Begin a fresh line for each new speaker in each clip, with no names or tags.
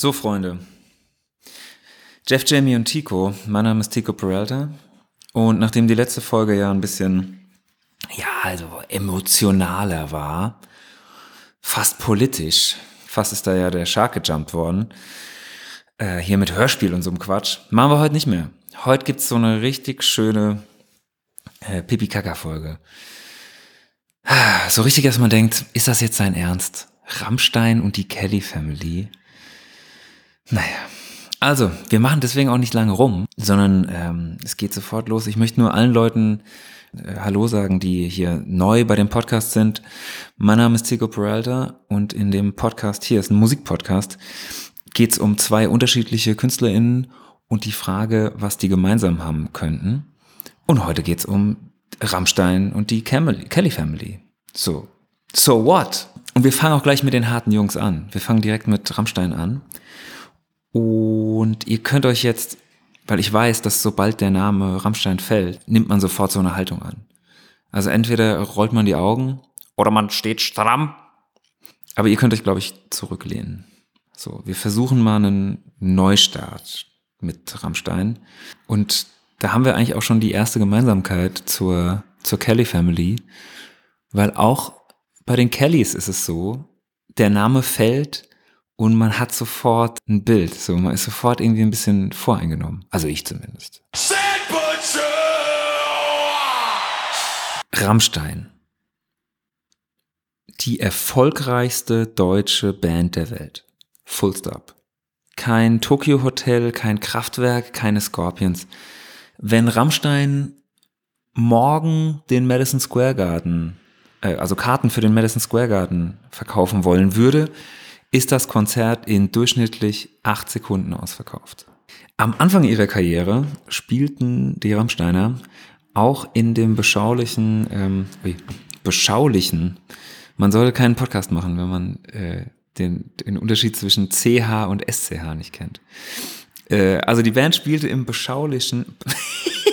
So Freunde. Jeff, Jamie und Tico. Mein Name ist Tico Peralta. Und nachdem die letzte Folge ja ein bisschen, ja, also emotionaler war, fast politisch, fast ist da ja der Shark gejumpt worden, äh, hier mit Hörspiel und so einem Quatsch, machen wir heute nicht mehr. Heute gibt's so eine richtig schöne äh, Pipi-Kaka-Folge. So richtig, dass man denkt, ist das jetzt sein Ernst? Rammstein und die Kelly Family? Naja. Also, wir machen deswegen auch nicht lange rum, sondern ähm, es geht sofort los. Ich möchte nur allen Leuten äh, Hallo sagen, die hier neu bei dem Podcast sind. Mein Name ist Tico Peralta und in dem Podcast hier ist ein Musikpodcast geht es um zwei unterschiedliche KünstlerInnen und die Frage, was die gemeinsam haben könnten. Und heute geht es um Rammstein und die Kelly Family. So, so what? Und wir fangen auch gleich mit den harten Jungs an. Wir fangen direkt mit Rammstein an. Und ihr könnt euch jetzt, weil ich weiß, dass sobald der Name Rammstein fällt, nimmt man sofort so eine Haltung an. Also entweder rollt man die Augen oder man steht stramm. Aber ihr könnt euch, glaube ich, zurücklehnen. So, wir versuchen mal einen Neustart mit Rammstein. Und da haben wir eigentlich auch schon die erste Gemeinsamkeit zur, zur Kelly Family. Weil auch bei den Kellys ist es so, der Name fällt und man hat sofort ein Bild. So, man ist sofort irgendwie ein bisschen voreingenommen. Also ich zumindest. Rammstein. Die erfolgreichste deutsche Band der Welt. Full stop. Kein Tokyo Hotel, kein Kraftwerk, keine Scorpions. Wenn Rammstein morgen den Madison Square Garden, äh, also Karten für den Madison Square Garden verkaufen wollen würde, ist das Konzert in durchschnittlich acht Sekunden ausverkauft. Am Anfang ihrer Karriere spielten die Rammsteiner auch in dem beschaulichen, ähm, beschaulichen, man sollte keinen Podcast machen, wenn man äh, den, den Unterschied zwischen CH und SCH nicht kennt. Äh, also die Band spielte im beschaulichen,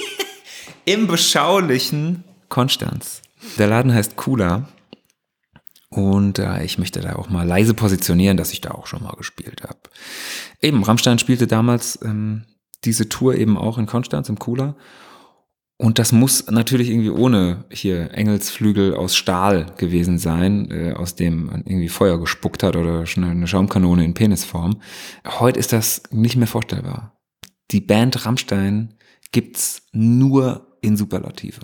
im beschaulichen Konstanz. Der Laden heißt Kula. Und äh, ich möchte da auch mal leise positionieren, dass ich da auch schon mal gespielt habe. Eben, Rammstein spielte damals ähm, diese Tour eben auch in Konstanz im Kula. Und das muss natürlich irgendwie ohne hier Engelsflügel aus Stahl gewesen sein, äh, aus dem man irgendwie Feuer gespuckt hat oder eine Schaumkanone in Penisform. Heute ist das nicht mehr vorstellbar. Die Band Rammstein gibt's nur in Superlative.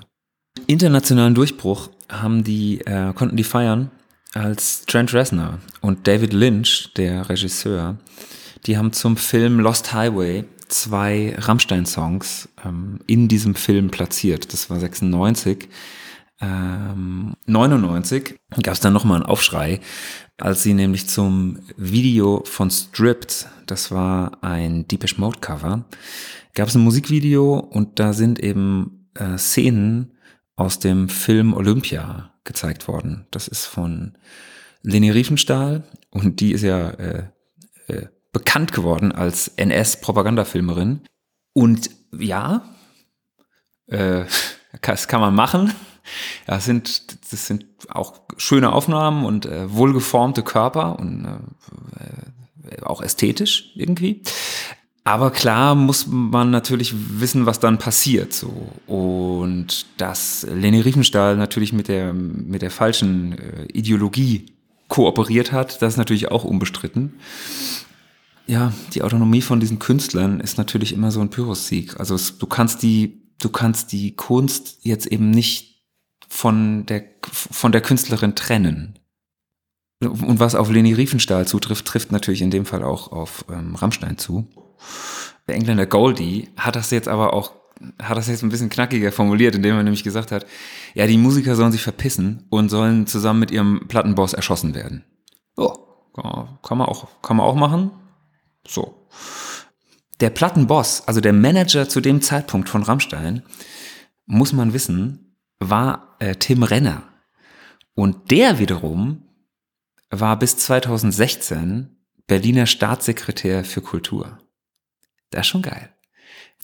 Internationalen Durchbruch haben die, äh, konnten die feiern, als Trent Reznor und David Lynch, der Regisseur, die haben zum Film Lost Highway zwei Rammstein-Songs ähm, in diesem Film platziert. Das war 96. Ähm, 99 gab es dann nochmal einen Aufschrei, als sie nämlich zum Video von Stripped, das war ein Deepish Mode Cover, gab es ein Musikvideo und da sind eben äh, Szenen aus dem Film Olympia gezeigt worden. Das ist von Leni Riefenstahl und die ist ja äh, äh, bekannt geworden als NS-Propagandafilmerin. Und ja, äh, das kann man machen. Das sind, das sind auch schöne Aufnahmen und äh, wohlgeformte Körper und äh, auch ästhetisch irgendwie. Aber klar muss man natürlich wissen, was dann passiert, so. Und dass Leni Riefenstahl natürlich mit der, mit der falschen äh, Ideologie kooperiert hat, das ist natürlich auch unbestritten ja, die Autonomie von diesen Künstlern ist natürlich immer so ein Pyrrhus-Sieg. Also es, du kannst die, du kannst die Kunst jetzt eben nicht von der, von der Künstlerin trennen. Und was auf Leni Riefenstahl zutrifft, trifft natürlich in dem Fall auch auf ähm, Rammstein zu. Der Engländer Goldie hat das jetzt aber auch, hat das jetzt ein bisschen knackiger formuliert, indem er nämlich gesagt hat, ja, die Musiker sollen sich verpissen und sollen zusammen mit ihrem Plattenboss erschossen werden. Oh, kann man auch, kann man auch machen. So. Der Plattenboss, also der Manager zu dem Zeitpunkt von Rammstein, muss man wissen, war äh, Tim Renner. Und der wiederum war bis 2016 Berliner Staatssekretär für Kultur. Das ist schon geil.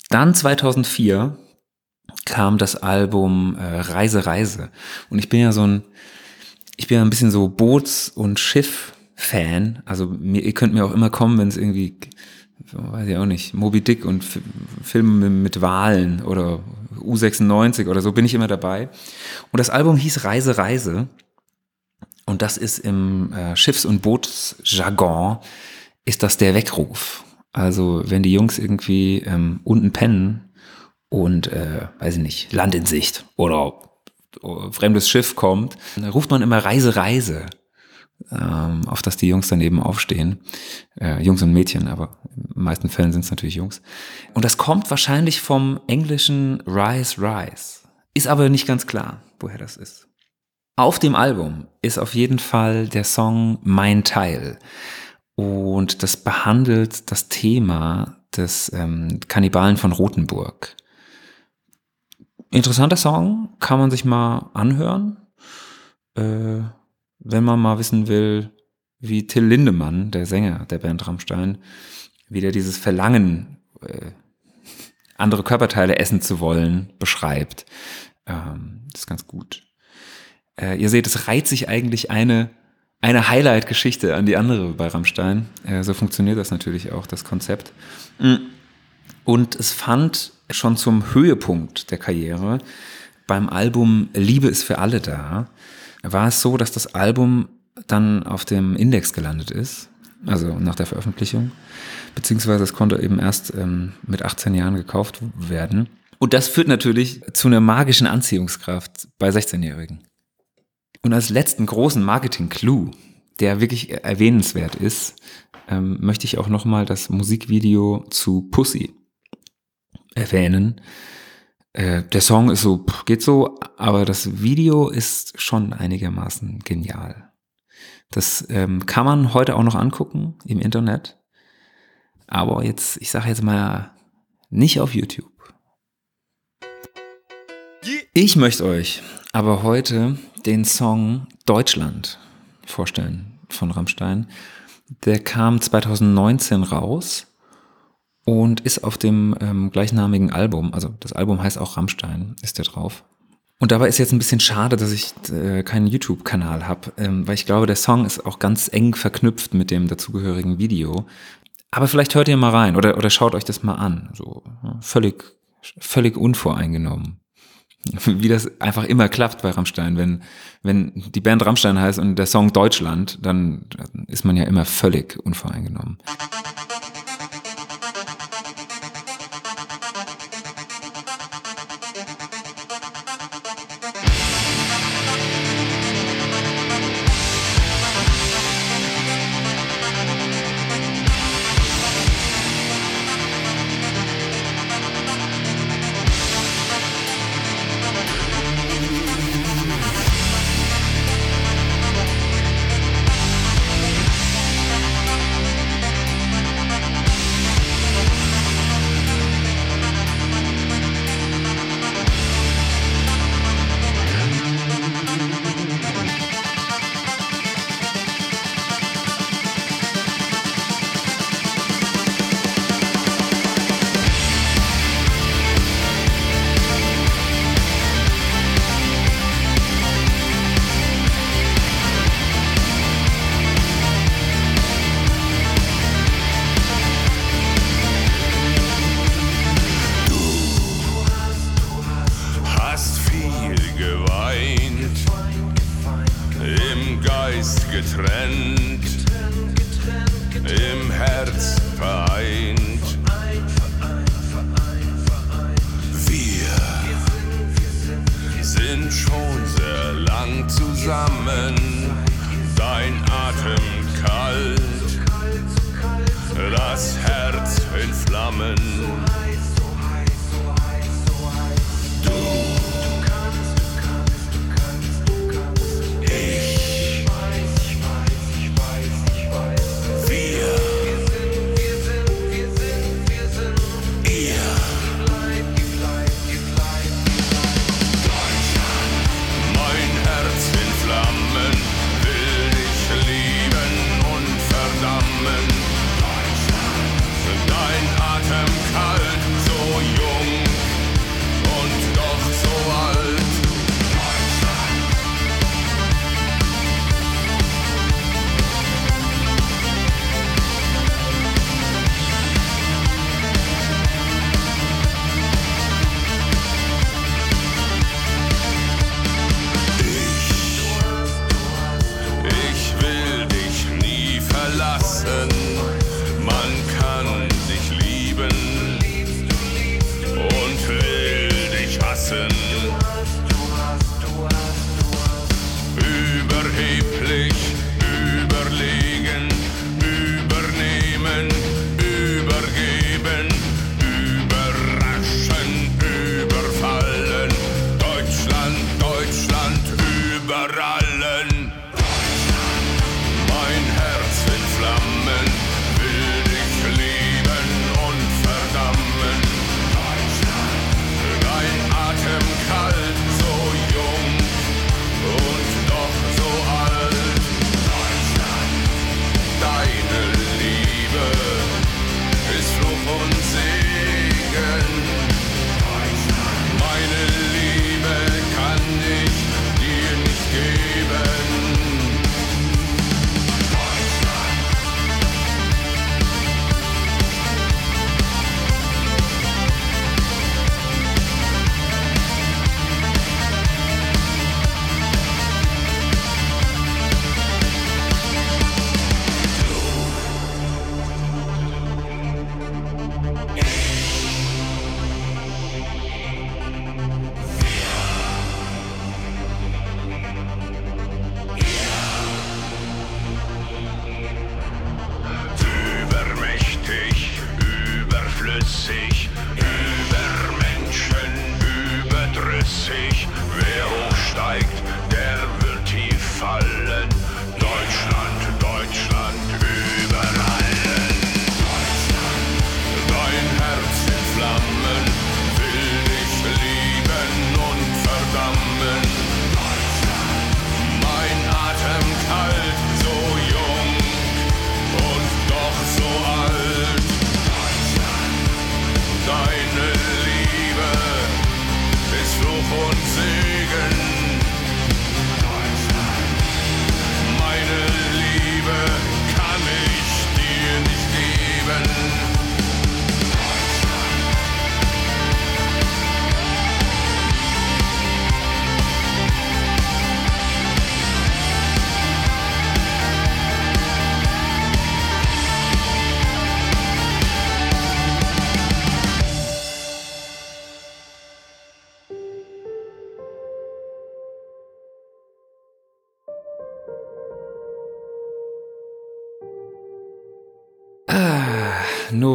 Dann 2004 kam das Album äh, Reise, Reise. Und ich bin ja so ein, ich bin ja ein bisschen so Boots- und Schiff Fan. Also mir, ihr könnt mir auch immer kommen, wenn es irgendwie, weiß ich auch nicht, Moby Dick und F Filme mit Wahlen oder U96 oder so, bin ich immer dabei. Und das Album hieß Reise, Reise. Und das ist im äh, Schiffs- und Bootsjargon, ist das der Weckruf. Also wenn die Jungs irgendwie ähm, unten pennen und, äh, weiß ich nicht, Land in Sicht oder, oder fremdes Schiff kommt, dann ruft man immer Reise, Reise ähm, auf das die Jungs dann eben aufstehen. Äh, Jungs und Mädchen, aber in den meisten Fällen sind es natürlich Jungs. Und das kommt wahrscheinlich vom englischen Rise, Rise. Ist aber nicht ganz klar, woher das ist. Auf dem Album ist auf jeden Fall der Song Mein Teil. Und das behandelt das Thema des ähm, Kannibalen von Rothenburg. Interessanter Song, kann man sich mal anhören. Äh, wenn man mal wissen will, wie Till Lindemann, der Sänger der Band Rammstein, wie der dieses Verlangen, äh, andere Körperteile essen zu wollen, beschreibt. Ähm, das ist ganz gut. Äh, ihr seht, es reiht sich eigentlich eine, eine Highlight-Geschichte an die andere bei Rammstein. Äh, so funktioniert das natürlich auch, das Konzept. Und es fand schon zum Höhepunkt der Karriere beim Album Liebe ist für alle da, war es so, dass das Album dann auf dem Index gelandet ist, also nach der Veröffentlichung, beziehungsweise es konnte eben erst ähm, mit 18 Jahren gekauft werden. Und das führt natürlich zu einer magischen Anziehungskraft bei 16-Jährigen. Und als letzten großen Marketing-Clou, der wirklich erwähnenswert ist, ähm, möchte ich auch nochmal das Musikvideo zu Pussy erwähnen, äh, der Song ist so, geht so, aber das Video ist schon einigermaßen genial. Das ähm, kann man heute auch noch angucken im Internet. Aber jetzt, ich sage jetzt mal, nicht auf YouTube. Ich möchte euch aber heute den Song Deutschland vorstellen von Rammstein. Der kam 2019 raus und ist auf dem ähm, gleichnamigen Album, also das Album heißt auch Rammstein, ist der drauf. Und dabei ist jetzt ein bisschen schade, dass ich äh, keinen YouTube-Kanal habe, ähm, weil ich glaube, der Song ist auch ganz eng verknüpft mit dem dazugehörigen Video. Aber vielleicht hört ihr mal rein oder, oder schaut euch das mal an. So ja, völlig, völlig unvoreingenommen. Wie das einfach immer klappt bei Rammstein. Wenn, wenn die Band Rammstein heißt und der Song Deutschland, dann, ist man ja immer völlig unvoreingenommen.
Geist getrennt, im Herz vereint. Wir sind schon sehr lang zusammen, dein Atem kalt, das Herz in Flammen.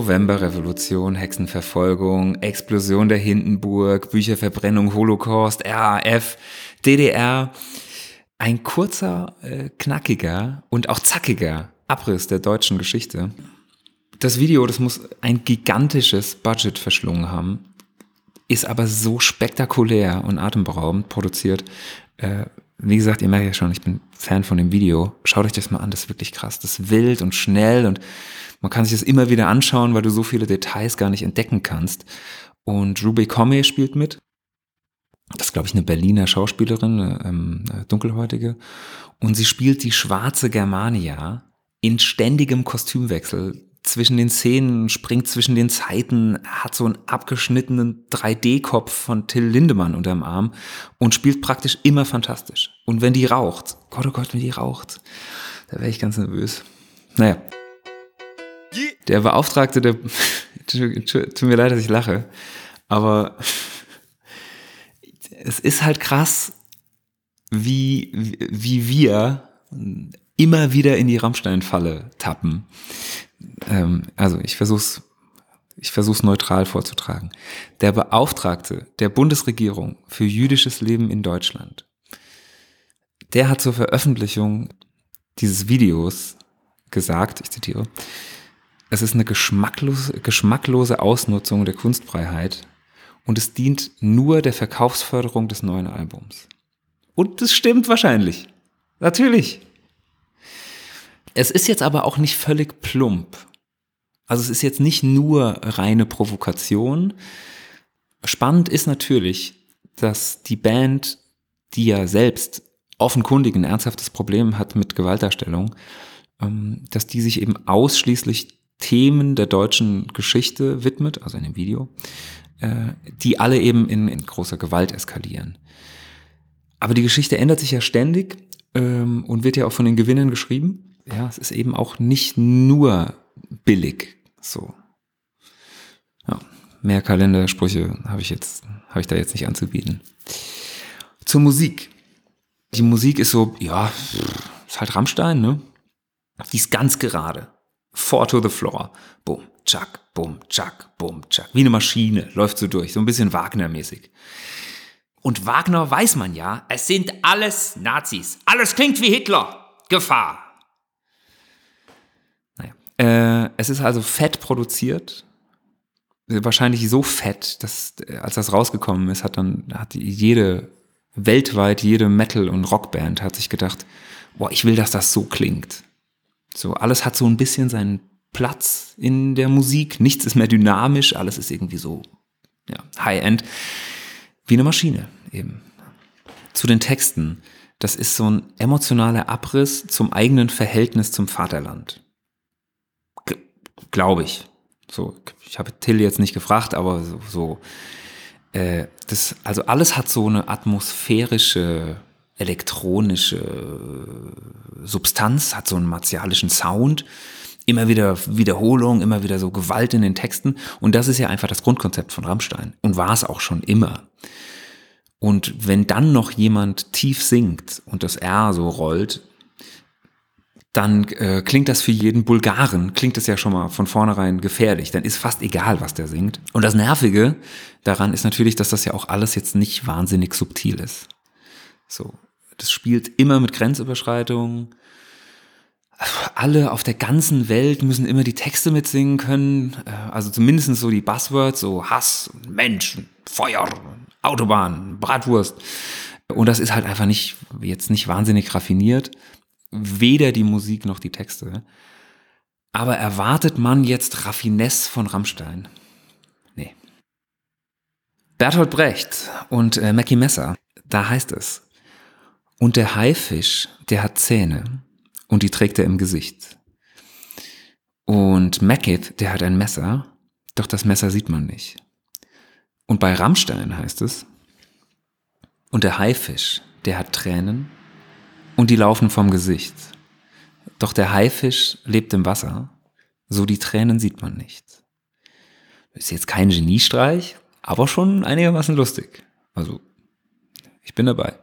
Novemberrevolution, Hexenverfolgung, Explosion der Hindenburg, Bücherverbrennung, Holocaust, RAF, DDR. Ein kurzer, äh, knackiger und auch zackiger Abriss der deutschen Geschichte. Das Video, das muss ein gigantisches Budget verschlungen haben, ist aber so spektakulär und atemberaubend produziert. Äh, wie gesagt, ihr merkt ja schon, ich bin Fan von dem Video. Schaut euch das mal an, das ist wirklich krass. Das ist wild und schnell und man kann sich das immer wieder anschauen, weil du so viele Details gar nicht entdecken kannst. Und Ruby Comey spielt mit. Das ist, glaube ich, eine Berliner Schauspielerin, ähm, dunkelhäutige. Und sie spielt die schwarze Germania in ständigem Kostümwechsel zwischen den Szenen, springt zwischen den Zeiten, hat so einen abgeschnittenen 3D-Kopf von Till Lindemann unterm Arm und spielt praktisch immer fantastisch. Und wenn die raucht, Gott, oh Gott, wenn die raucht, da wäre ich ganz nervös. Naja. Der Beauftragte, der, tut mir leid, dass ich lache, aber es ist halt krass, wie, wie wir immer wieder in die Rammstein-Falle tappen. Ähm, also ich versuch's, ich versuch's neutral vorzutragen. Der Beauftragte der Bundesregierung für jüdisches Leben in Deutschland, der hat zur Veröffentlichung dieses Videos gesagt, ich zitiere, es ist eine geschmacklose, geschmacklose Ausnutzung der Kunstfreiheit und es dient nur der Verkaufsförderung des neuen Albums. Und das stimmt wahrscheinlich. Natürlich. Es ist jetzt aber auch nicht völlig plump. Also es ist jetzt nicht nur reine Provokation. Spannend ist natürlich, dass die Band, die ja selbst offenkundig ein ernsthaftes Problem hat mit Gewaltdarstellung, ähm, dass die sich eben ausschließlich Themen der deutschen Geschichte widmet, also in dem Video, äh, die alle eben in, in großer Gewalt eskalieren. Aber die Geschichte ändert sich ja ständig ähm, und wird ja auch von den Gewinnern geschrieben ja, es ist eben auch nicht nur billig. So. Ja, mehr Kalendersprüche habe ich jetzt, habe ich da jetzt nicht anzubieten. Zur Musik. Die Musik ist so, ja, ist halt Rammstein, ne? Die ist ganz gerade. Four to the floor. Boom, tschack, boom, tschack, boom, tschack. Wie eine Maschine läuft so durch. So ein bisschen Wagner-mäßig. Und Wagner weiß man ja, es sind alles Nazis. Alles klingt wie Hitler. Gefahr. Äh, es ist also fett produziert. Wahrscheinlich so fett, dass äh, als das rausgekommen ist, hat dann hat jede weltweit jede Metal und Rockband hat sich gedacht, boah, ich will, dass das so klingt. So alles hat so ein bisschen seinen Platz in der Musik. Nichts ist mehr dynamisch, alles ist irgendwie so ja, High-End wie eine Maschine eben. Zu den Texten. Das ist so ein emotionaler Abriss zum eigenen Verhältnis zum Vaterland. Glaube ich. So, ich habe Till jetzt nicht gefragt, aber so, so äh, das, also alles hat so eine atmosphärische, elektronische Substanz, hat so einen martialischen Sound, immer wieder Wiederholung, immer wieder so Gewalt in den Texten. Und das ist ja einfach das Grundkonzept von Rammstein. Und war es auch schon immer. Und wenn dann noch jemand tief singt und das R so rollt, dann äh, klingt das für jeden Bulgaren, klingt das ja schon mal von vornherein gefährlich. Dann ist fast egal, was der singt. Und das Nervige daran ist natürlich, dass das ja auch alles jetzt nicht wahnsinnig subtil ist. So, das spielt immer mit Grenzüberschreitungen. Alle auf der ganzen Welt müssen immer die Texte mitsingen können. Äh, also zumindest so die Buzzwords, so Hass, Menschen, Feuer, Autobahn, Bratwurst. Und das ist halt einfach nicht, jetzt nicht wahnsinnig raffiniert weder die Musik noch die Texte. Aber erwartet man jetzt Raffinesse von Rammstein? Nee. Bertolt Brecht und äh, Mackie Messer, da heißt es, und der Haifisch, der hat Zähne und die trägt er im Gesicht. Und Mackith, der hat ein Messer, doch das Messer sieht man nicht. Und bei Rammstein heißt es, und der Haifisch, der hat Tränen und die laufen vom Gesicht. Doch der Haifisch lebt im Wasser, so die Tränen sieht man nicht. Ist jetzt kein Geniestreich, aber schon einigermaßen lustig. Also, ich bin dabei.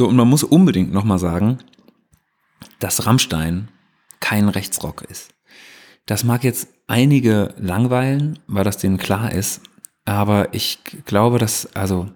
So, und man muss unbedingt nochmal sagen, dass Rammstein kein Rechtsrock ist. Das mag jetzt einige langweilen, weil das denen klar ist, aber ich glaube, dass, also,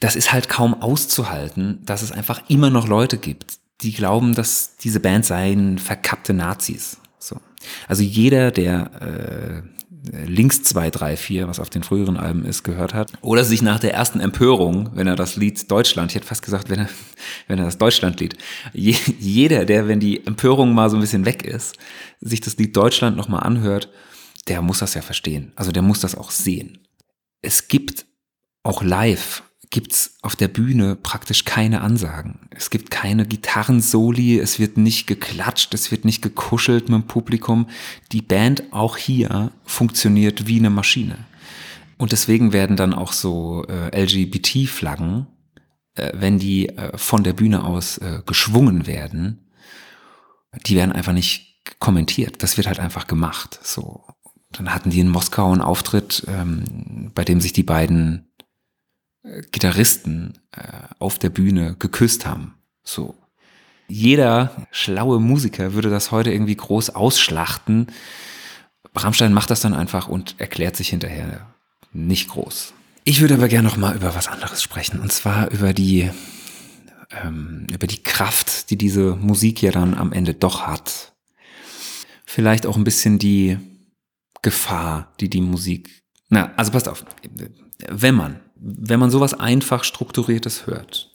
das ist halt kaum auszuhalten, dass es einfach immer noch Leute gibt, die glauben, dass diese Band seien verkappte Nazis. So. Also jeder, der äh, links 2, 3, 4, was auf den früheren Alben ist, gehört hat, oder sich nach der ersten Empörung, wenn er das Lied Deutschland, ich hätte fast gesagt, wenn er, wenn er das Deutschlandlied, je, jeder, der, wenn die Empörung mal so ein bisschen weg ist, sich das Lied Deutschland nochmal anhört, der muss das ja verstehen. Also der muss das auch sehen. Es gibt auch live gibt's auf der Bühne praktisch keine Ansagen. Es gibt keine Gitarrensoli, es wird nicht geklatscht, es wird nicht gekuschelt mit dem Publikum. Die Band auch hier funktioniert wie eine Maschine. Und deswegen werden dann auch so äh, LGBT-Flaggen, äh, wenn die äh, von der Bühne aus äh, geschwungen werden, die werden einfach nicht kommentiert. Das wird halt einfach gemacht. So. Dann hatten die in Moskau einen Auftritt, ähm, bei dem sich die beiden Gitarristen äh, auf der Bühne geküsst haben. So. Jeder schlaue Musiker würde das heute irgendwie groß ausschlachten. Rammstein macht das dann einfach und erklärt sich hinterher nicht groß. Ich würde aber gerne noch mal über was anderes sprechen und zwar über die ähm, über die Kraft, die diese Musik ja dann am Ende doch hat. Vielleicht auch ein bisschen die Gefahr, die die Musik. Na, also passt auf. Wenn man wenn man sowas einfach strukturiertes hört,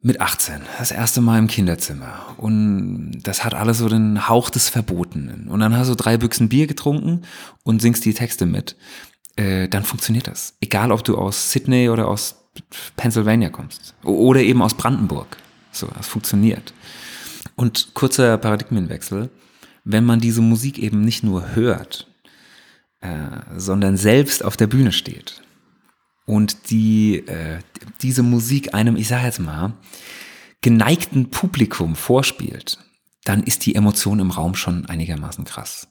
mit 18, das erste Mal im Kinderzimmer und das hat alles so den Hauch des Verbotenen und dann hast du drei Büchsen Bier getrunken und singst die Texte mit, äh, dann funktioniert das. Egal, ob du aus Sydney oder aus Pennsylvania kommst oder eben aus Brandenburg. So, das funktioniert. Und kurzer Paradigmenwechsel, wenn man diese Musik eben nicht nur hört, äh, sondern selbst auf der Bühne steht und die äh, diese Musik einem, ich sage jetzt mal, geneigten Publikum vorspielt, dann ist die Emotion im Raum schon einigermaßen krass.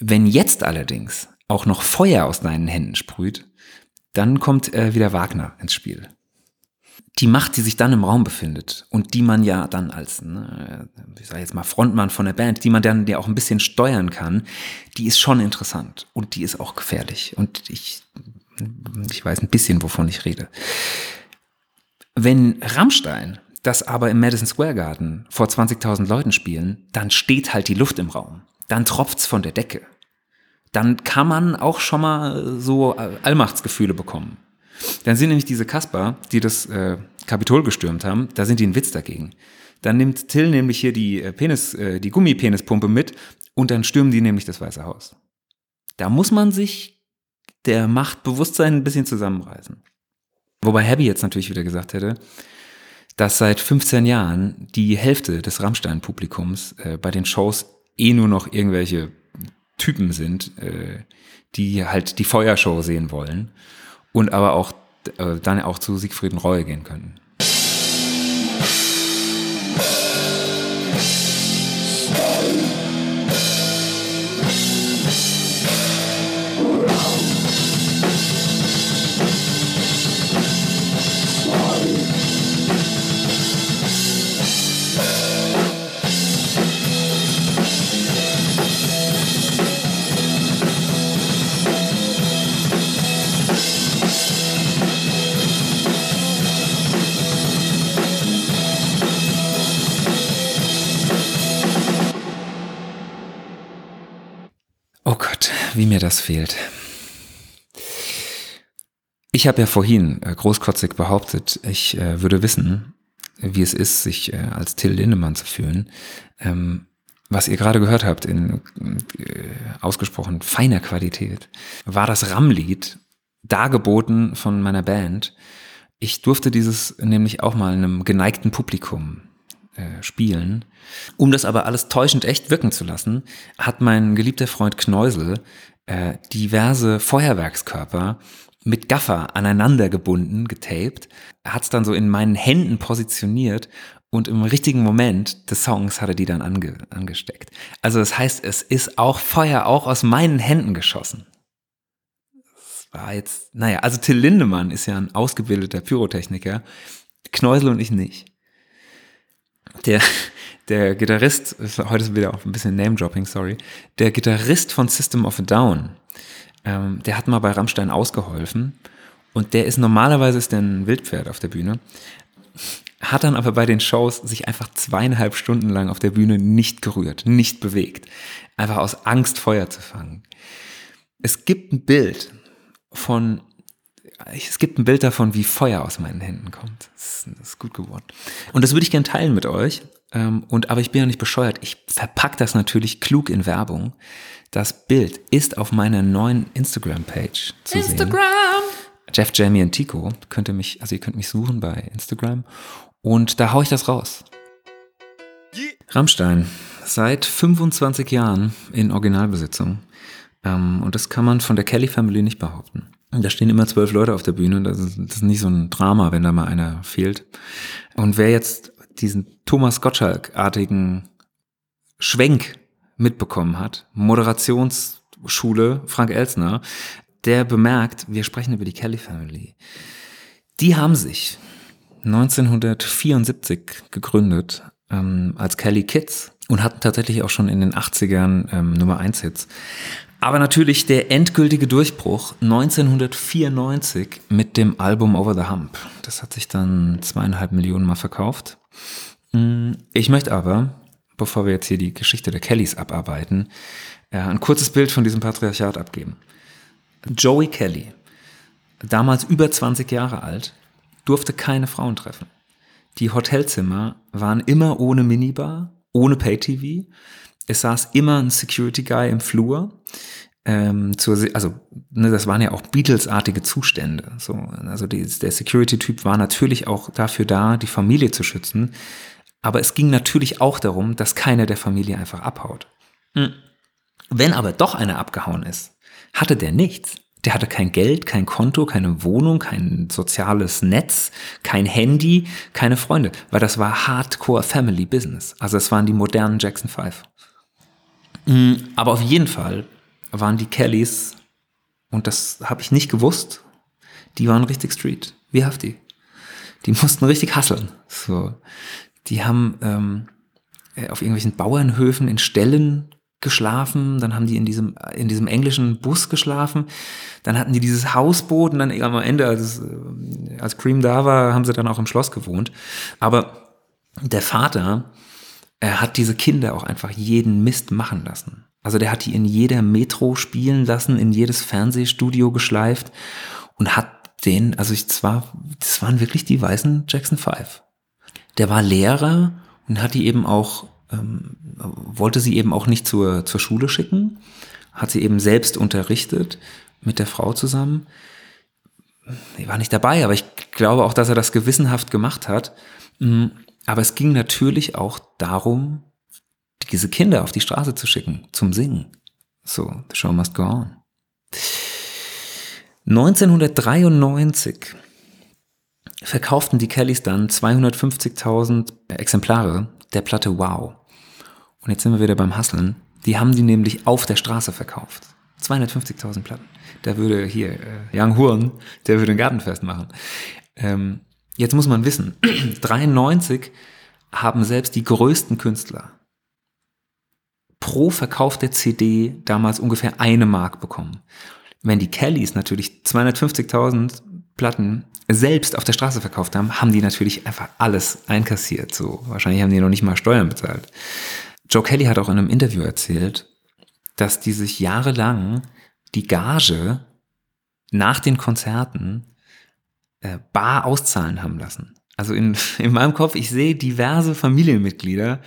Wenn jetzt allerdings auch noch Feuer aus deinen Händen sprüht, dann kommt äh, wieder Wagner ins Spiel. Die Macht, die sich dann im Raum befindet und die man ja dann als, ne, ich sage jetzt mal Frontmann von der Band, die man dann ja auch ein bisschen steuern kann, die ist schon interessant und die ist auch gefährlich. Und ich ich weiß ein bisschen, wovon ich rede. Wenn Rammstein das aber im Madison Square Garden vor 20.000 Leuten spielen, dann steht halt die Luft im Raum. Dann tropft's von der Decke. Dann kann man auch schon mal so Allmachtsgefühle bekommen. Dann sind nämlich diese Kasper, die das äh, Kapitol gestürmt haben, da sind die ein Witz dagegen. Dann nimmt Till nämlich hier die äh, Penis, äh, die Gummipenispumpe mit und dann stürmen die nämlich das Weiße Haus. Da muss man sich der Machtbewusstsein ein bisschen zusammenreißen. Wobei Happy jetzt natürlich wieder gesagt hätte, dass seit 15 Jahren die Hälfte des Rammstein-Publikums äh, bei den Shows eh nur noch irgendwelche Typen sind, äh, die halt die Feuershow sehen wollen und aber auch äh, dann auch zu Siegfried und Reue gehen können. Das fehlt. Ich habe ja vorhin äh, großkotzig behauptet, ich äh, würde wissen, wie es ist, sich äh, als Till Lindemann zu fühlen. Ähm, was ihr gerade gehört habt in ausgesprochen feiner Qualität, war das Ram-Lied, dargeboten von meiner Band. Ich durfte dieses nämlich auch mal einem geneigten Publikum spielen. Um das aber alles täuschend echt wirken zu lassen, hat mein geliebter Freund Kneusel äh, diverse Feuerwerkskörper mit Gaffer aneinander gebunden, getaped, hat es dann so in meinen Händen positioniert und im richtigen Moment des Songs hat er die dann ange, angesteckt. Also das heißt, es ist auch Feuer auch aus meinen Händen geschossen. Das war jetzt, naja, also Till Lindemann ist ja ein ausgebildeter Pyrotechniker, Kneusel und ich nicht. Der, der Gitarrist, heute ist wieder auch ein bisschen Name-Dropping, sorry, der Gitarrist von System of a Down, ähm, der hat mal bei Rammstein ausgeholfen und der ist normalerweise ist der ein Wildpferd auf der Bühne, hat dann aber bei den Shows sich einfach zweieinhalb Stunden lang auf der Bühne nicht gerührt, nicht bewegt, einfach aus Angst Feuer zu fangen. Es gibt ein Bild von es gibt ein Bild davon, wie Feuer aus meinen Händen kommt. Das ist, gut geworden. Und das würde ich gerne teilen mit euch. Ähm, und aber ich bin ja nicht bescheuert. Ich verpack das natürlich klug in Werbung. Das Bild ist auf meiner neuen Instagram-Page zu
Instagram.
sehen. Jeff, Jamie und Tico. Könnt ihr mich, also ihr könnt mich suchen bei Instagram. Und da hau ich das raus. Rammstein. Seit 25 Jahren in Originalbesitzung. Ähm, und das kann man von der Kelly Family nicht behaupten. Da stehen immer zwölf Leute auf der Bühne. Das ist, das ist nicht so ein Drama, wenn da mal einer fehlt. Und wer jetzt diesen Thomas Gottschalk-artigen Schwenk mitbekommen hat, Moderationsschule Frank Elsner, der bemerkt, wir sprechen über die Kelly Family. Die haben sich 1974 gegründet ähm, als Kelly Kids und hatten tatsächlich auch schon in den 80ern ähm, Nummer 1 Hits. Aber natürlich der endgültige Durchbruch 1994 mit dem Album Over the Hump. Das hat sich dann zweieinhalb Millionen Mal verkauft. Mm, Ich möchte aber, bevor wir jetzt hier die Geschichte der Kellys abarbeiten, äh, ein kurzes Bild von diesem Patriarchat abgeben. Joey Kelly, damals über 20 Jahre alt, durfte keine Frauen treffen. Die Hotelzimmer waren immer ohne Minibar, ohne Pay-TV. Es saß immer ein Security Guy im Flur. Ähm, zur, also, ne, das waren ja auch Beatles-artige Zustände. So, also die, der Security-Typ war natürlich auch dafür da, die Familie zu schützen. Aber es ging natürlich auch darum, dass keiner der Familie einfach abhaut. Wenn aber doch einer abgehauen ist, hatte der nichts. Der hatte kein Geld, kein Konto, keine Wohnung, kein soziales Netz, kein Handy, keine Freunde, weil das war Hardcore Family Business. Also es waren die modernen Jackson 5. Mm, Aber auf jeden Fall waren die Kellys, und das habe ich nicht gewusst, die waren richtig Street. Wie Hafti. Die mussten richtig hasseln. So. Die haben ähm, äh, auf irgendwelchen Bauernhöfen in Ställen geschlafen, dann haben die in diesem, in diesem englischen Bus geschlafen, dann hatten die dieses Hausboot und dann am Ende, als, äh, als Cream da war, haben sie dann auch im Schloss gewohnt. Aber der Vater, er hat diese Kinder auch einfach jeden Mist machen lassen. Also der hat die in jeder Metro spielen lassen, in jedes Fernsehstudio geschleift und hat den, also ich zwar, das waren wirklich die weißen Jackson 5. Der war Lehrer und hat die eben auch, ähm, wollte sie eben auch nicht zur, zur Schule schicken, hat sie eben selbst unterrichtet mit der Frau zusammen. Ich war nicht dabei, aber ich glaube auch, dass er das gewissenhaft gemacht hat. Aber es ging natürlich auch darum, diese Kinder auf die Straße zu schicken, zum Singen. So, the show must go on. 1993 verkauften die Kellys dann 250.000 Exemplare der Platte Wow. Und jetzt sind wir wieder beim Hasseln. Die haben die nämlich auf der Straße verkauft. 250.000 Platten. Da würde hier äh, Young Horn, der würde ein Gartenfest machen. Ähm, jetzt muss man wissen, 93 haben selbst die größten Künstler pro verkaufte CD damals ungefähr eine Mark bekommen. Wenn die Kellys natürlich 250.000 Platten selbst auf der Straße verkauft haben, haben die natürlich einfach alles einkassiert. So wahrscheinlich haben die noch nicht mal Steuern bezahlt. Joe Kelly hat auch in einem Interview erzählt, dass die sich jahrelang die Gage nach den Konzerten äh, bar auszahlen haben lassen. Also in, in meinem Kopf, ich sehe diverse Familienmitglieder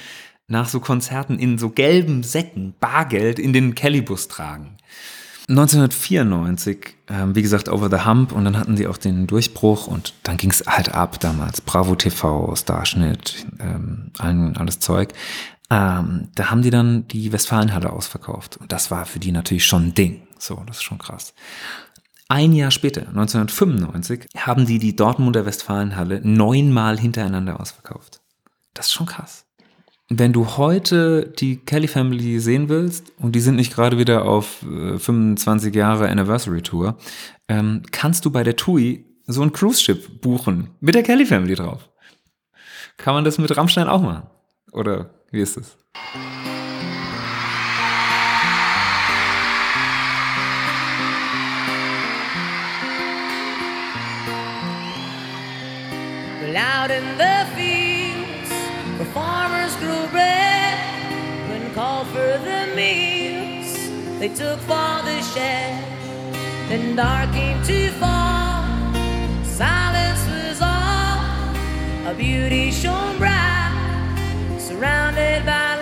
nach so Konzerten in so gelben Säcken Bargeld in den Kellybus tragen. 1994, ähm, wie gesagt, Over the Hump und dann hatten sie auch den Durchbruch und dann ging es halt ab damals. Bravo TV, Starschnitt, ähm, alles Zeug. Ähm, da haben die dann die Westfalenhalle ausverkauft und das war für die natürlich schon ein Ding. So, das ist schon krass. Ein Jahr später, 1995, haben die die Dortmunder Westfalenhalle neunmal hintereinander ausverkauft. Das ist schon krass. Wenn du heute die Kelly Family sehen willst, und die sind nicht gerade wieder auf äh, 25 Jahre Anniversary Tour, ähm, kannst du bei der TUI so ein Cruise Ship buchen mit der Kelly Family drauf. Kann man das mit Rammstein auch machen? Oder wie ist es?
Out in the fields, where farmers grew bread, when called for the meals, they took for the shed. Then dark came to fall, silence was all. A beauty shone bright, surrounded by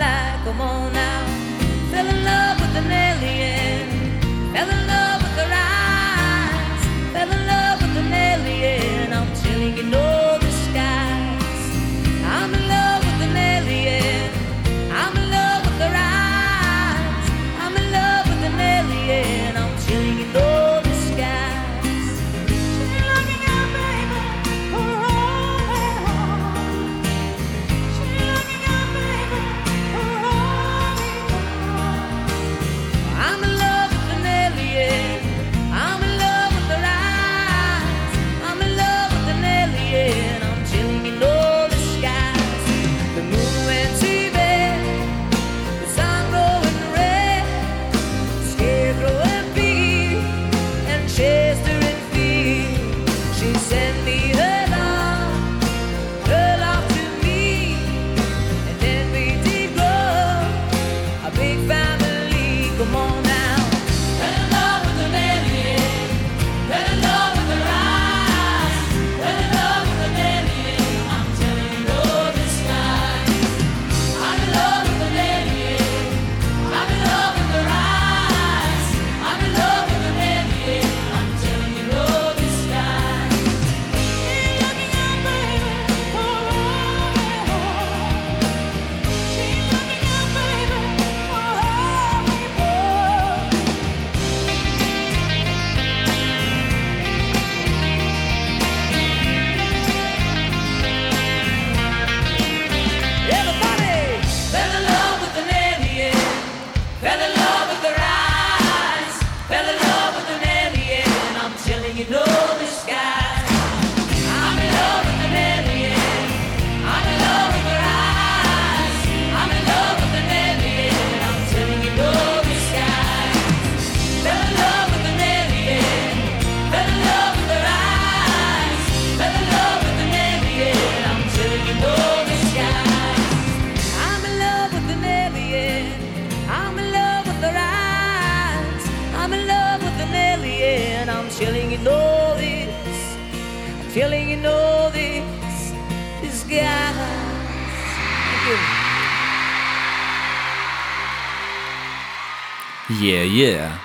Yeah, yeah.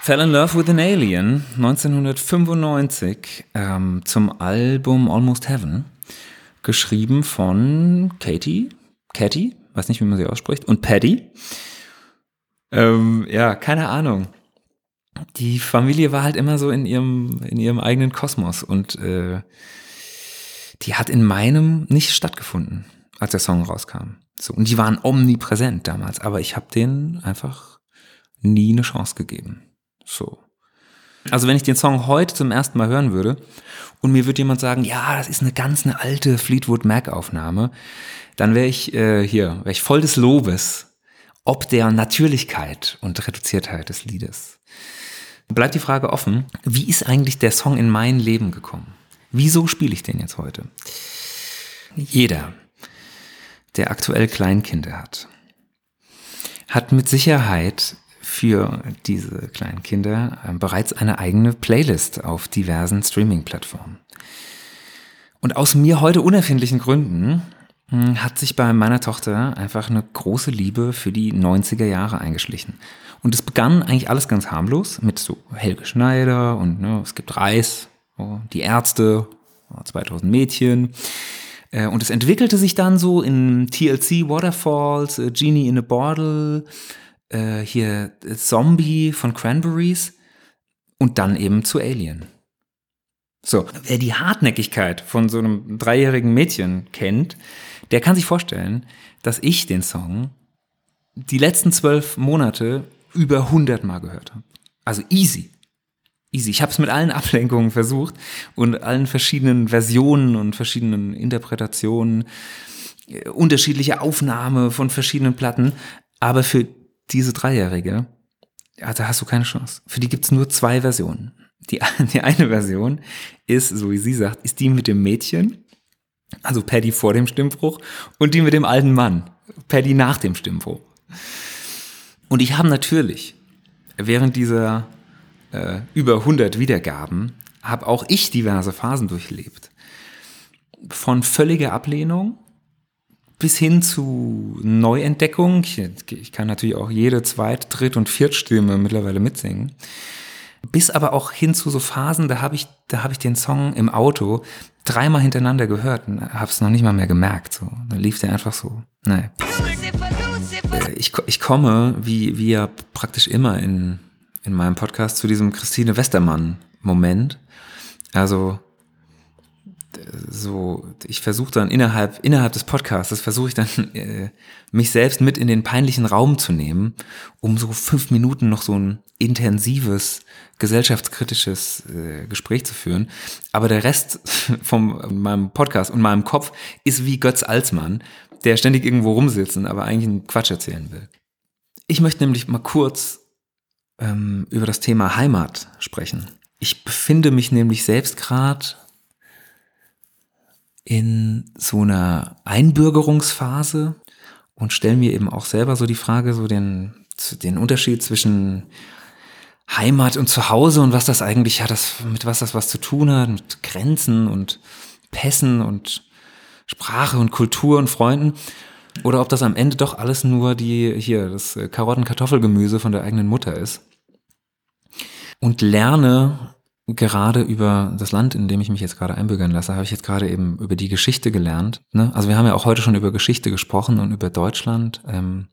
Fell in Love with an Alien 1995 ähm, zum Album Almost Heaven. Geschrieben von Katie, Katie, weiß nicht, wie man sie ausspricht, und Paddy. Ähm, ja, keine Ahnung. Die Familie war halt immer so in ihrem, in ihrem eigenen Kosmos und äh, die hat in meinem nicht stattgefunden, als der Song rauskam. So, und die waren omnipräsent damals, aber ich habe denen einfach nie eine Chance gegeben. So. Also wenn ich den Song heute zum ersten Mal hören würde und mir würde jemand sagen, ja, das ist eine ganz eine alte Fleetwood Mac Aufnahme, dann wäre ich äh, hier, wäre ich voll des Lobes, ob der Natürlichkeit und Reduziertheit des Liedes. Bleibt die Frage offen, wie ist eigentlich der Song in mein Leben gekommen? Wieso spiele ich den jetzt heute? Jeder, der aktuell Kleinkinder hat, hat mit Sicherheit für diese kleinen Kinder äh, bereits eine eigene Playlist auf diversen Streaming-Plattformen. Und aus mir heute unerfindlichen Gründen mh, hat sich bei meiner Tochter einfach eine große Liebe für die 90er Jahre eingeschlichen. Und es begann eigentlich alles ganz harmlos mit so Helge Schneider und ne, es gibt Reis, oh, die Ärzte, oh, 2000 Mädchen. Äh, Und es entwickelte sich dann so in TLC Waterfalls, äh, Genie in a Bottle, äh, hier äh, Zombie von Cranberries und dann eben zu Alien. So, wer die Hartnäckigkeit von so einem dreijährigen Mädchen kennt, der kann sich vorstellen, dass ich den Song die letzten zwölf Monate über 100 Mal gehört habe. Also easy. easy. Ich habe es mit allen Ablenkungen versucht und allen verschiedenen Versionen und verschiedenen Interpretationen, äh, unterschiedliche Aufnahme von verschiedenen Platten. Aber für diese Dreijährige, ja, da hast du keine Chance. Für die gibt's nur zwei Versionen. Die, die eine Version ist, so wie sie sagt, ist die mit dem Mädchen, also Paddy vor dem Stimmbruch, und die mit dem alten Mann, Paddy nach dem Stimmbruch. Und ich habe natürlich während dieser äh, über 100 Wiedergaben, habe auch ich diverse Phasen durchlebt. Von völliger Ablehnung bis hin zu Neuentdeckung. Ich, ich kann natürlich auch jede Zweit-, Dritt- und Viertstimme mittlerweile mitsingen. Bis aber auch hin zu so Phasen, da habe ich, da habe ich den Song im Auto dreimal hintereinander gehört und habe es noch nicht mal mehr gemerkt. So, dann lief der einfach so. Nein. Äh, Ich, ich komme, wie, wie ja praktisch immer in, in meinem Podcast, zu diesem Christine Westermann-Moment. Also so, ich versuche dann innerhalb, innerhalb des Podcasts, versuche ich dann, äh, mich selbst mit in den peinlichen Raum zu nehmen, um so fünf Minuten noch so ein intensives, gesellschaftskritisches äh, Gespräch zu führen. Aber der Rest von meinem Podcast und meinem Kopf ist wie Götz Alsmann, der ständig irgendwo rumsitzt und aber eigentlich einen Quatsch erzählen will. Ich möchte nämlich mal kurz ähm, über das Thema Heimat sprechen. Ich befinde mich nämlich selbst gerade in so einer Einbürgerungsphase und stelle mir eben auch selber so die Frage, so den, den Unterschied zwischen Heimat und Zuhause und was das eigentlich hat, das, mit was das was zu tun hat, mit Grenzen und Pässen und Sprache und Kultur und Freunden. Oder ob das am Ende doch alles nur die, hier, das äh, Karotten-Kartoffelgemüse von der eigenen Mutter ist. Und lerne gerade über das Land, in dem ich mich jetzt gerade einbürgern lasse, habe ich jetzt gerade eben über die Geschichte gelernt. Ne? Also wir haben ja auch heute schon über Geschichte gesprochen und über Deutschland. Ähm,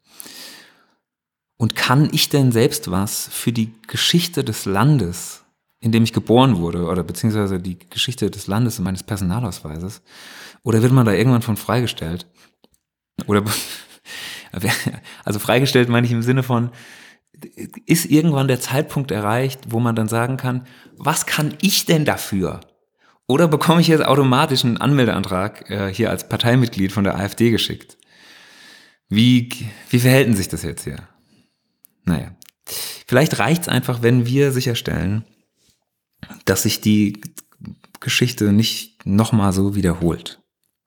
und kann ich denn selbst was für die Geschichte des Landes, in dem ich geboren wurde, oder beziehungsweise die Geschichte des Landes und meines Personalausweises? Oder wird man da irgendwann von freigestellt? Oder also freigestellt meine ich im Sinne von, ist irgendwann der Zeitpunkt erreicht, wo man dann sagen kann, was kann ich denn dafür? Oder bekomme ich jetzt automatisch einen Anmeldeantrag äh, hier als Parteimitglied von der AfD geschickt? Wie, wie verhält sich das jetzt hier? Naja, vielleicht reicht es einfach, wenn wir sicherstellen, dass sich die Geschichte nicht nochmal so wiederholt.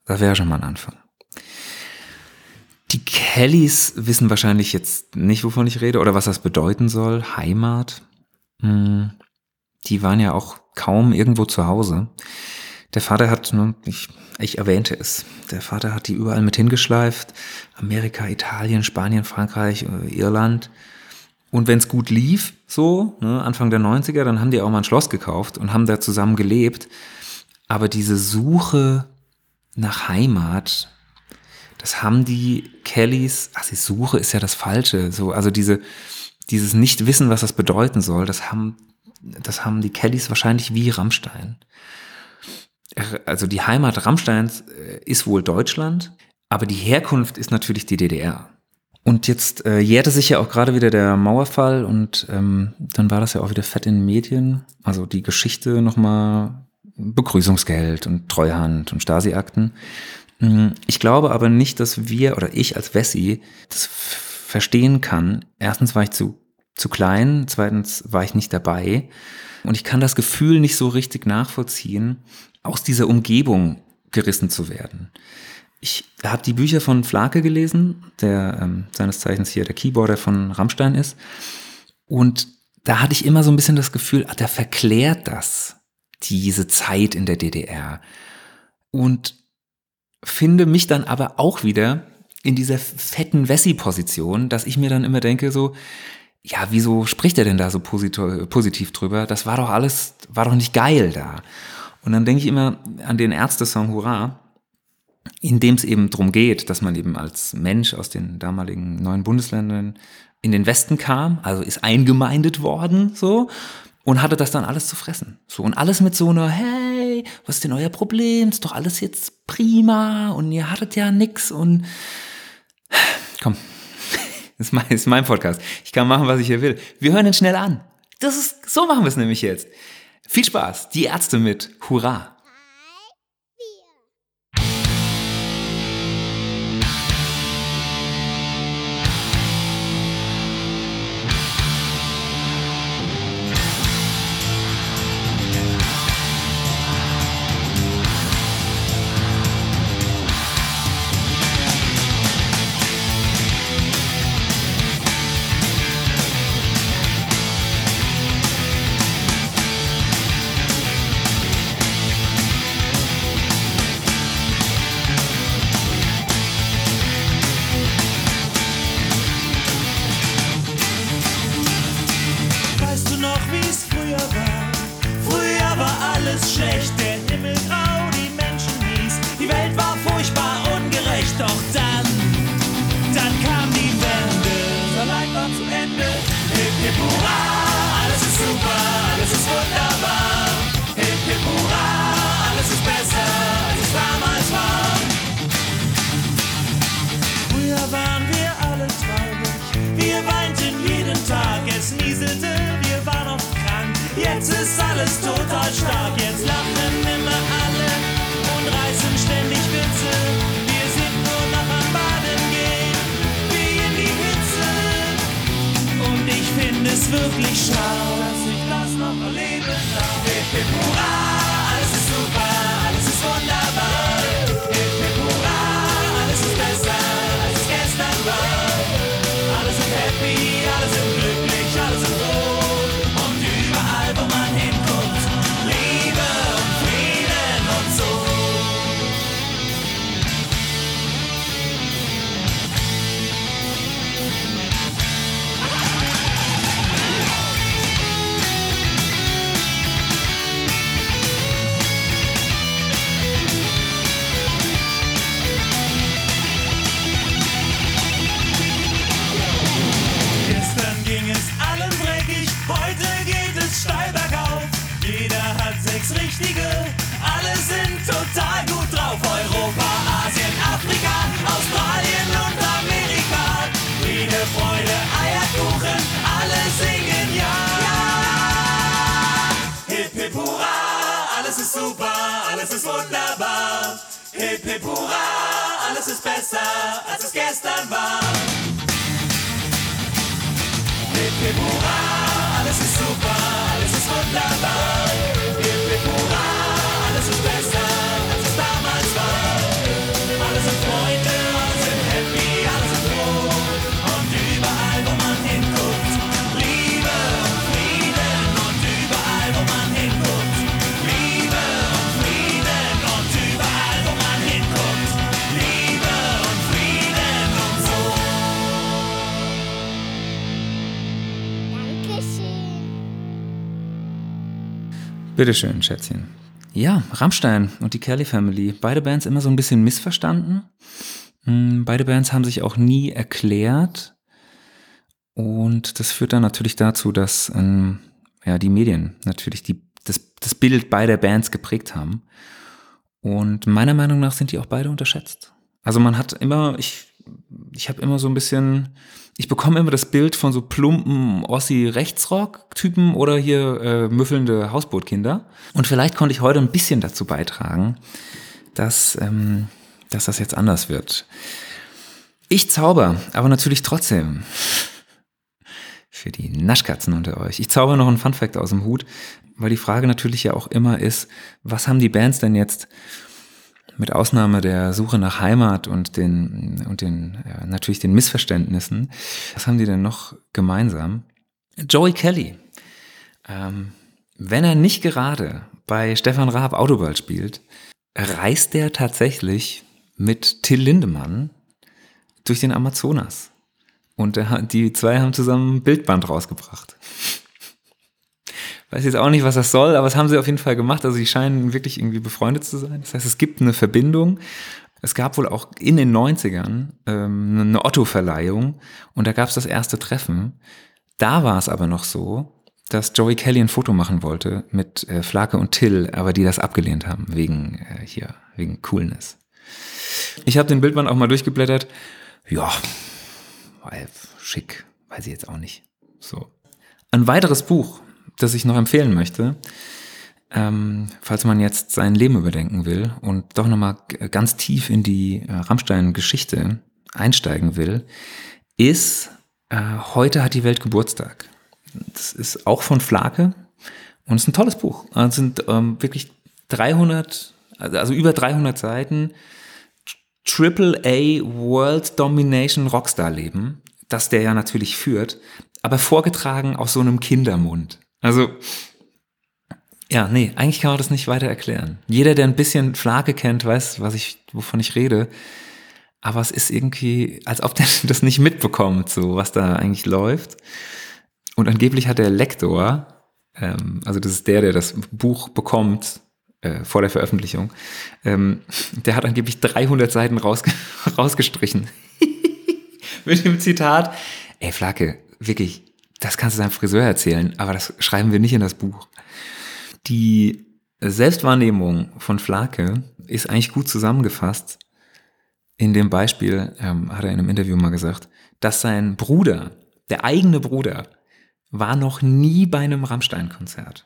Das wäre schon mal ein Anfang. Die Kellys wissen wahrscheinlich jetzt nicht, wovon ich rede oder was das bedeuten soll. Heimat. Hm, Die waren ja auch kaum irgendwo zu Hause. Der Vater hat, ne, ich, ich erwähnte es, der Vater hat die überall mit hingeschleift. Amerika, Italien, Spanien, Frankreich, äh, Irland. Und wenn es gut lief, so, ne, Anfang der 90er, dann haben die auch mal ein Schloss gekauft und haben da zusammen gelebt. Aber diese Suche nach Heimat, das haben die Kellys, ach, die Suche ist ja das Falsche, so, also diese, dieses Nicht-Wissen, was das bedeuten soll, das haben, das haben die Kellys wahrscheinlich wie Rammstein. Also die Heimat Rammsteins äh, ist wohl Deutschland, aber die Herkunft ist natürlich die DDR. Und jetzt äh, jährte sich ja auch gerade wieder der Mauerfall und ähm, dann war das ja auch wieder fett in den Medien. Also die Geschichte nochmal Begrüßungsgeld und Treuhand und Stasi-Akten. Mm, Ich glaube aber nicht, dass wir oder ich als Wessi das verstehen kann. Erstens war ich zu, zu klein, zweitens war ich nicht dabei und ich kann das Gefühl nicht so richtig nachvollziehen, aus dieser Umgebung gerissen zu werden. Ich habe die Bücher von Flake gelesen, der ähm, seines Zeichens hier der Keyboarder von Rammstein ist. Und da hatte ich immer so ein bisschen das Gefühl, ah, der verklärt das, diese Zeit in der DDR. Und finde mich dann aber auch wieder in dieser fetten Wessi-Position, dass ich mir dann immer denke, so, ja, wieso spricht er denn da so positiv, drüber? Das war doch alles, war doch nicht geil da. Und dann denke ich immer an den Ärzte-Song Hurra, in dem es eben drum geht, dass man eben als Mensch aus den damaligen neuen Bundesländern in den Westen kam, also ist eingemeindet worden, so, und hatte das dann alles zu fressen. So, und alles mit so einer, hey, was ist denn euer Problem? Ist doch alles jetzt prima und ihr hattet ja nix und komm, ist mein, ist mein Podcast. Ich kann machen, was ich hier will. Wir hören ihn schnell an. Das ist, so machen wir es nämlich jetzt. Viel Spaß. Die Ärzte mit Hurra.
Alles ist wunderbar. Hip hip hurra, alles ist besser, als es damals war. Früher waren wir alle traurig, wir weinten jeden Tag, es nieselte, wir waren oft krank. Jetzt ist alles total stark, jetzt lachen immer alle und reißen ständig Witze. Wir sind nur noch Hip hip hurra, alles ist besser, als es gestern war.
Bitteschön, Schätzchen. Ja, Rammstein und die Kelly Family. Beide Bands immer so ein bisschen missverstanden. Mm, Beide Bands haben sich auch nie erklärt. Und das führt dann natürlich dazu, dass ähm, ja, die Medien natürlich die, das, das Bild beider Bands geprägt haben. Und meiner Meinung nach sind die auch beide unterschätzt. Also man hat immer, ich, ich habe immer so ein bisschen, ich bekomme immer das Bild von so plumpen Ossi-Rechtsrock-Typen oder hier äh, müffelnde Hausbootkinder. Und vielleicht konnte ich heute ein bisschen dazu beitragen, dass, ähm, dass das jetzt anders wird. Ich zauber, aber natürlich trotzdem. Für die Naschkatzen unter euch. Ich zauber noch einen Funfact aus dem Hut, weil die Frage natürlich ja auch immer ist, was haben die Bands denn jetzt mit Ausnahme der Suche nach Heimat und den, und den, ja, natürlich den Missverständnissen, was haben die denn noch gemeinsam? Joey Kelly. Ähm, wenn er nicht gerade bei Stefan Raab Autoball spielt, reist er tatsächlich mit Till Lindemann durch den Amazonas. Und die zwei haben zusammen ein Bildband rausgebracht. Weiß jetzt auch nicht, was das soll, aber das haben sie auf jeden Fall gemacht. Also sie scheinen wirklich irgendwie befreundet zu sein. Das heißt, es gibt eine Verbindung. Es gab wohl auch in den 90ern ähm, eine Otto-Verleihung und da gab es das erste Treffen. Da war es aber noch so, dass Joey Kelly ein Foto machen wollte mit äh, Flake und Till, aber die das abgelehnt haben, wegen äh, hier, wegen Coolness. Ich habe den Bildband auch mal durchgeblättert. Ja, schick, weiß ich jetzt auch nicht. So. Ein weiteres Buch, das ich noch empfehlen möchte, ähm, falls man jetzt sein Leben überdenken will und doch nochmal ganz tief in die äh, Rammstein-Geschichte einsteigen will, ist äh, Heute hat die Welt Geburtstag. Das ist auch von Flake und es ist ein tolles Buch. Es sind ähm, wirklich 300, also über 300 Seiten Triple A World Domination Rockstar Leben, das der ja natürlich führt, aber vorgetragen aus so einem Kindermund. Also ja, nee, eigentlich kann man das nicht weiter erklären. Jeder, der ein bisschen Flake kennt, weiß, was ich, wovon ich rede. Aber es ist irgendwie, als ob der das nicht mitbekommt, so was da eigentlich läuft. Und angeblich hat der Lektor, ähm, also das ist der, der das Buch bekommt äh, vor der Veröffentlichung, ähm, der hat angeblich 300 Seiten rausge rausgestrichen. Mit dem Zitat, ey Flake, wirklich, das kannst du deinem Friseur erzählen, aber das schreiben wir nicht in das Buch. Die Selbstwahrnehmung von Flake ist eigentlich gut zusammengefasst. In dem Beispiel ähm, hat er in einem Interview mal gesagt, dass sein Bruder, der eigene Bruder, war noch nie bei einem Rammstein-Konzert.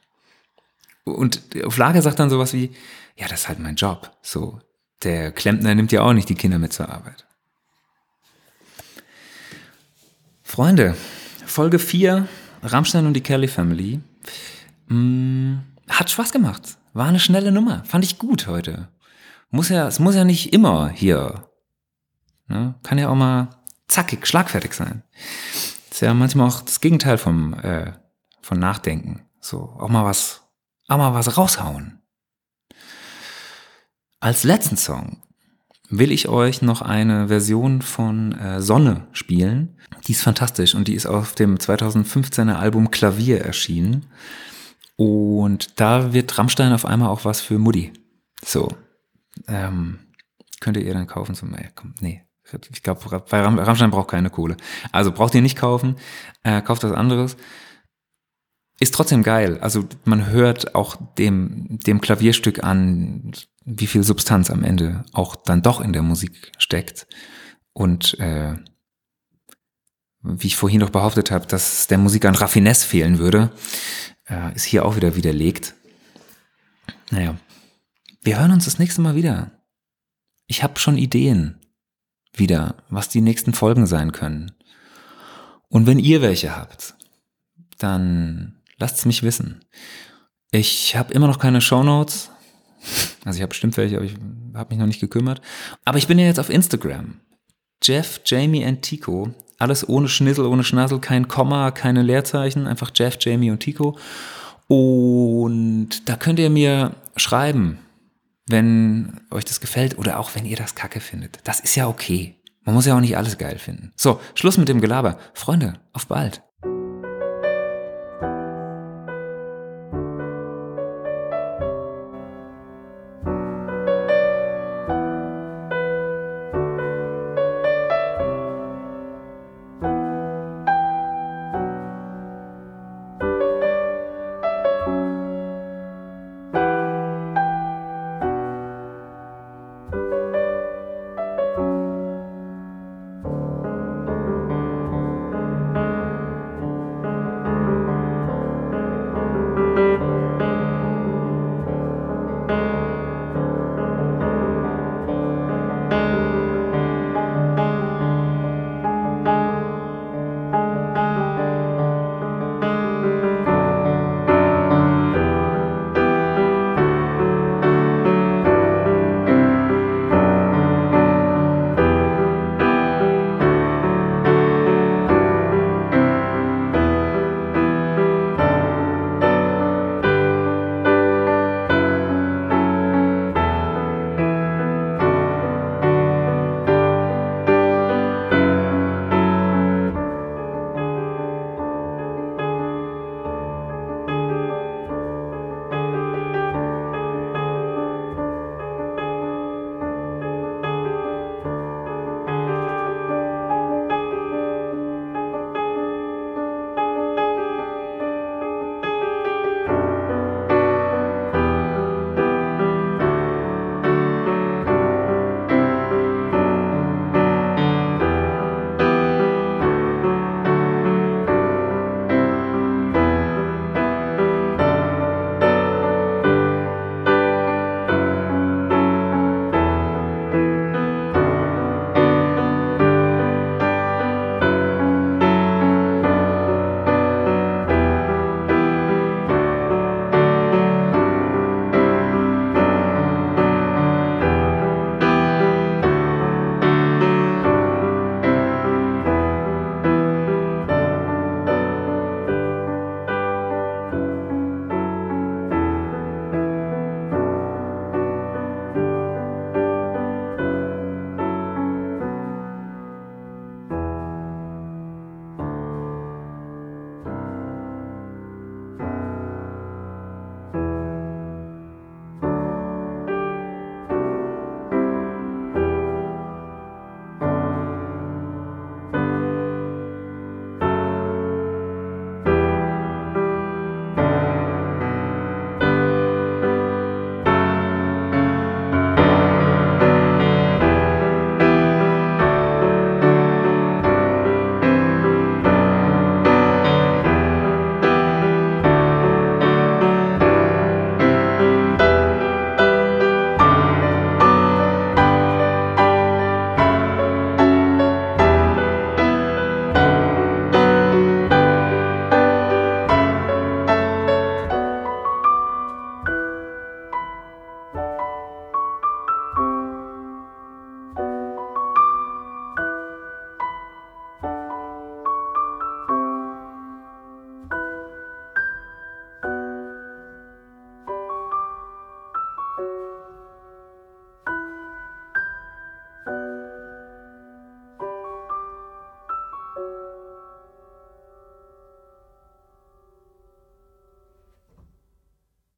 Und Flake sagt dann sowas wie, ja, das ist halt mein Job. So, der Klempner nimmt ja auch nicht die Kinder mit zur Arbeit. Freunde, Folge 4, Rammstein und die Kelly Family. Mm, hat Spaß gemacht. War eine schnelle Nummer. Fand ich gut heute. Muss ja, es muss ja nicht immer hier. Ne? Kann ja auch mal zackig, schlagfertig sein. Ist ja manchmal auch das Gegenteil vom, äh, von Nachdenken. So, auch mal was, auch mal was raushauen. Als letzten Song will ich euch noch eine Version von äh, Sonne spielen. Die ist fantastisch und die ist auf dem 2015er Album Klavier erschienen. Und da wird Rammstein auf einmal auch was für Mutti. So. Ähm, könnt ihr dann kaufen zum, äh, komm, nee. Ich glaube, bei Ram Rammstein braucht keine Kohle. Also braucht ihr nicht kaufen, äh, kauft was anderes. Ist trotzdem geil. Also man hört auch dem, dem Klavierstück an, wie viel Substanz am Ende auch dann doch in der Musik steckt. Und äh, wie ich vorhin noch behauptet habe, dass der Musik an Raffinesse fehlen würde, äh, ist hier auch wieder widerlegt. Naja, wir hören uns das nächste Mal wieder. Ich habe schon Ideen wieder, was die nächsten Folgen sein können. Und wenn ihr welche habt, dann lasst es mich wissen. Ich habe immer noch keine Shownotes. Also ich habe bestimmt welche, aber ich habe mich noch nicht gekümmert. Aber ich bin ja jetzt auf Instagram. Jeff, Jamie und Tico. Alles ohne Schnissel, ohne Schnassel, kein Komma, keine Leerzeichen. Einfach Jeff, Jamie und Tico. Und da könnt ihr mir schreiben, wenn euch das gefällt oder auch wenn ihr das kacke findet. Das ist ja okay. Man muss ja auch nicht alles geil finden. So, Schluss mit dem Gelaber. Freunde, auf bald.